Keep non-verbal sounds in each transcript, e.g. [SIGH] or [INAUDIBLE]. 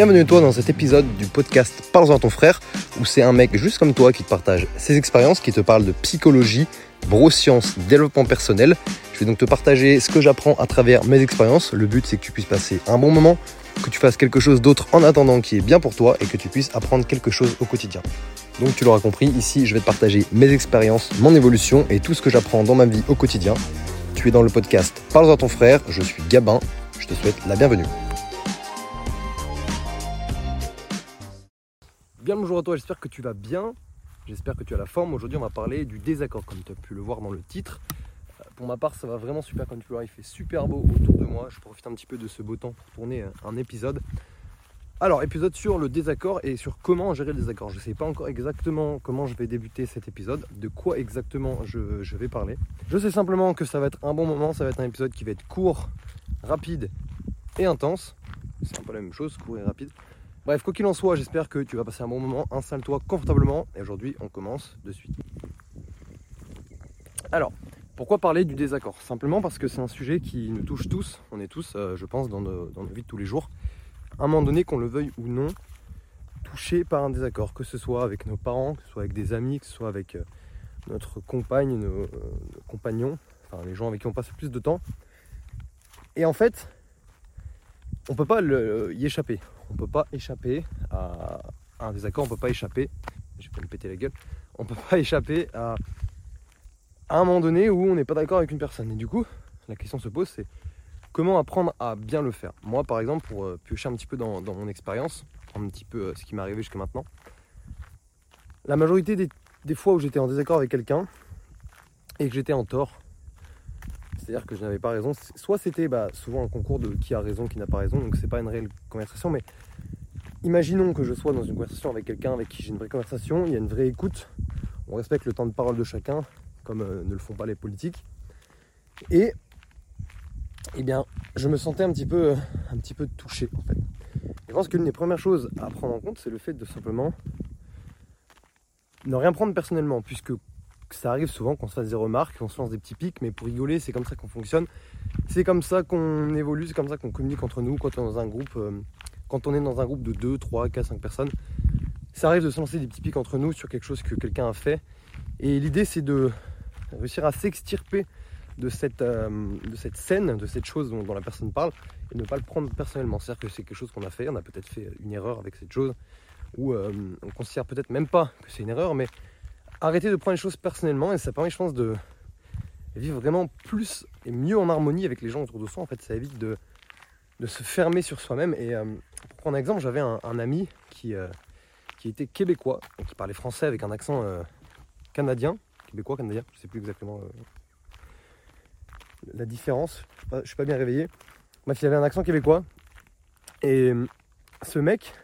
Bienvenue toi dans cet épisode du podcast Parle-en à ton frère, où c'est un mec juste comme toi qui te partage ses expériences, qui te parle de psychologie, neurosciences, développement personnel. Je vais donc te partager ce que j'apprends à travers mes expériences. Le but c'est que tu puisses passer un bon moment, que tu fasses quelque chose d'autre en attendant qui est bien pour toi et que tu puisses apprendre quelque chose au quotidien. Donc tu l'auras compris, ici je vais te partager mes expériences, mon évolution et tout ce que j'apprends dans ma vie au quotidien. Tu es dans le podcast Parle-en à ton frère, je suis Gabin, je te souhaite la bienvenue. Bien bonjour à toi, j'espère que tu vas bien, j'espère que tu as la forme. Aujourd'hui on va parler du désaccord comme tu as pu le voir dans le titre. Euh, Pour ma part ça va vraiment super comme tu le vois, il fait super beau autour de moi. Je profite un petit peu de ce beau temps pour tourner un épisode. Alors épisode sur le désaccord et sur comment gérer le désaccord. Je ne sais pas encore exactement comment je vais débuter cet épisode, de quoi exactement je vais parler. Je sais simplement que ça va être un bon moment, ça va être un épisode qui va être court, rapide et intense. C'est un peu la même chose, court et rapide. Bref, quoi qu'il en soit, j'espère que tu vas passer un bon moment. Installe-toi confortablement. Et aujourd'hui, on commence de suite. Alors, pourquoi parler du désaccord? Simplement parce que c'est un sujet qui nous touche tous. On est tous, euh, je pense, dans nos, vies de tous les jours. À un moment donné, qu'on le veuille ou non, touché par un désaccord. Que ce soit avec nos parents, que ce soit avec des amis, que ce soit avec euh, notre compagne, nos, euh, nos compagnons, enfin les gens avec qui on passe le plus de temps. Et en fait, on peut pas y échapper. On peut pas échapper à un désaccord, on peut pas échapper. Je vais me péter la gueule. On peut pas [LAUGHS] échapper à, un moment donné où on n'est pas d'accord avec une personne. Et du coup, la question se pose, c'est comment apprendre à bien le faire? Moi, par exemple, pour euh, piocher un petit peu dans, mon expérience, un petit peu euh, ce qui m'est arrivé jusqu'à maintenant, la majorité des fois où j'étais en désaccord avec quelqu'un et que j'étais en tort, c'est-à-dire que je n'avais pas raison. Soit c'était bah, souvent un concours de qui a raison, qui n'a pas raison, donc c'est pas une réelle conversation, mais imaginons que je sois dans une conversation avec quelqu'un avec qui j'ai une vraie conversation, il y a une vraie écoute, on respecte le temps de parole de chacun, comme euh, ne le font pas les politiques, et eh bien, je me sentais un petit peu, un petit peu touché en fait. Je pense qu'une des premières choses à prendre en compte, c'est le fait de simplement ne rien prendre personnellement, puisque ça arrive souvent qu'on se fasse des remarques, qu'on se lance des petits pics, mais pour rigoler, c'est comme ça qu'on fonctionne. C'est comme ça qu'on évolue, c'est comme ça qu'on communique entre nous quand on est dans un groupe, euh, quand on est dans un groupe de 2, 3, 4, 5 personnes. Ça arrive de se lancer des petits pics entre nous sur quelque chose que quelqu'un a fait. Et l'idée, c'est de réussir à s'extirper de cette, euh, de cette scène, de cette chose dont, dont la personne parle, et ne pas le prendre personnellement. C'est-à-dire que c'est quelque chose qu'on a fait, on a peut-être fait une erreur avec cette chose, ou euh, on considère peut-être même pas que c'est une erreur, mais arrêter de prendre les choses personnellement et ça permet je pense de vivre vraiment plus et mieux en harmonie avec les gens autour de soi. En fait ça évite de, de se fermer sur soi-même. Et euh, pour prendre un exemple j'avais un, ami qui, euh, qui était québécois qui parlait français avec un accent euh, canadien. Québécois canadien je sais plus exactement la différence. Je suis pas, je suis pas bien réveillé. Bref il avait un accent québécois. Et ce mec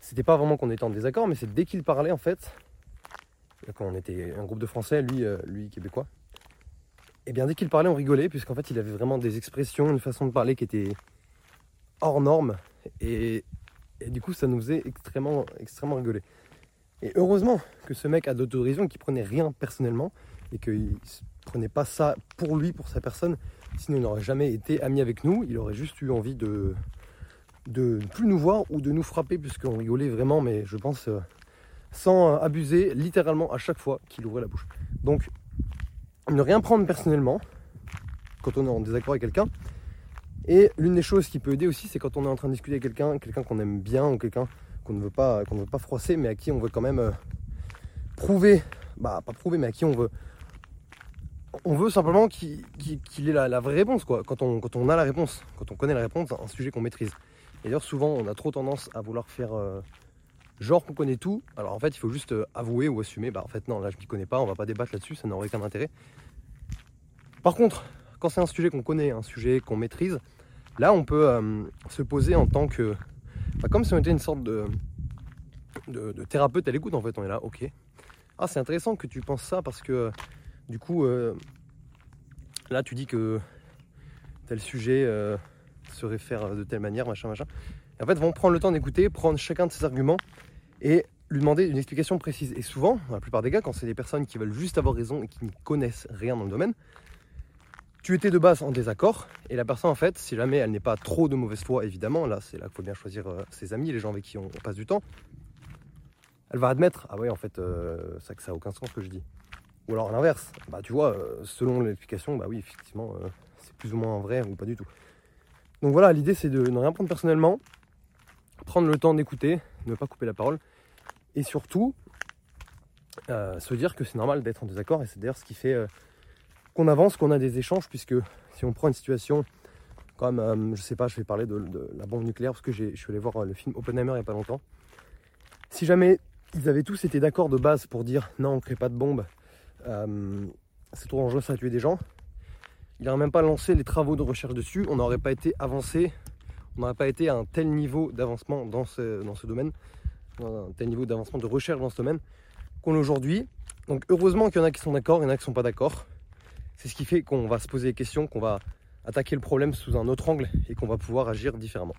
c'était pas vraiment qu'on était en désaccord mais c'est dès qu'il parlait en fait quand on était un groupe de Français, lui, euh, lui québécois, et bien dès qu'il parlait, on rigolait, puisqu'en fait, il avait vraiment des expressions, une façon de parler qui était hors norme, et, du coup, ça nous faisait extrêmement, extrêmement rigoler. Et heureusement que ce mec a d'autorisation, qu'il prenait rien personnellement, et qu'il prenait pas ça pour lui, pour sa personne, sinon il n'aurait jamais été ami avec nous, il aurait juste eu envie de de ne plus nous voir ou de nous frapper puisqu'on rigolait vraiment mais je pense euh, sans euh, abuser littéralement à chaque fois qu'il ouvrait la bouche. Donc, ne rien prendre personnellement quand on est en désaccord avec quelqu'un. Et l'une des choses qui peut aider aussi, c'est quand on est en train de discuter avec quelqu'un, quelqu'un qu'on aime bien ou quelqu'un qu'on ne veut pas, froisser, mais à qui on veut quand même euh, prouver, bah pas prouver, mais à qui on veut, on veut simplement qu'il ait la, vraie réponse, quoi. Quand on, quand on a la réponse, quand on connaît la réponse, un sujet qu'on maîtrise. Et d'ailleurs, souvent, on a trop tendance à vouloir faire euh, genre qu'on connaît tout. Alors en fait, il faut juste euh, avouer ou assumer. Bah en fait, non, là je m'y connais pas, on va pas débattre là-dessus, ça n'aurait aucun intérêt. Par contre, quand c'est un sujet qu'on connaît, un sujet qu'on maîtrise, là on peut euh, se poser en tant que. bah, comme si on était une sorte de, thérapeute à l'écoute en fait. On est là, ok. Ah, c'est intéressant que tu penses ça parce que du coup, euh, là tu dis que tel sujet se réfère de telle manière, machin, machin. En fait, vont prendre le temps d'écouter, prendre chacun de ses arguments et lui demander une explication précise. Et souvent, dans la plupart des cas, quand c'est des personnes qui veulent juste avoir raison et qui n'y connaissent rien dans le domaine, tu étais de base en désaccord, et la personne en fait, si jamais elle n'est pas trop de mauvaise foi, évidemment, là c'est là qu'il faut bien choisir euh, ses amis, les gens avec qui on, passe du temps, elle va admettre, ah ouais en fait, euh, ça ça n'a aucun sens ce que je dis. Ou alors à l'inverse, bah tu vois, euh, selon l'explication, bah oui effectivement, c'est plus ou moins vrai ou pas du tout. Donc voilà, l'idée c'est de ne rien prendre personnellement, prendre le temps d'écouter, ne pas couper la parole, et surtout se dire que c'est normal d'être en désaccord, et c'est d'ailleurs ce qui fait qu'on avance, qu'on a des échanges, puisque si on prend une situation comme, euh, je sais pas, je vais parler de, la bombe nucléaire, parce que je suis allé voir euh, le film Oppenheimer il n'y a pas longtemps. Si jamais ils avaient tous été d'accord de base pour dire non, on ne crée pas de bombe, euh, c'est trop dangereux, ça a tué des gens, il n'aurait même pas lancé les travaux de recherche dessus, on n'aurait pas été avancé, on n'aurait pas été à un tel niveau d'avancement dans ce, dans ce domaine, un tel niveau d'avancement de recherche dans ce domaine qu'on est aujourd'hui. Donc heureusement qu'il y en a qui sont d'accord, il y en a qui ne sont pas d'accord. C'est ce qui fait qu'on va se poser des questions, qu'on va attaquer le problème sous un autre angle et qu'on va pouvoir agir différemment.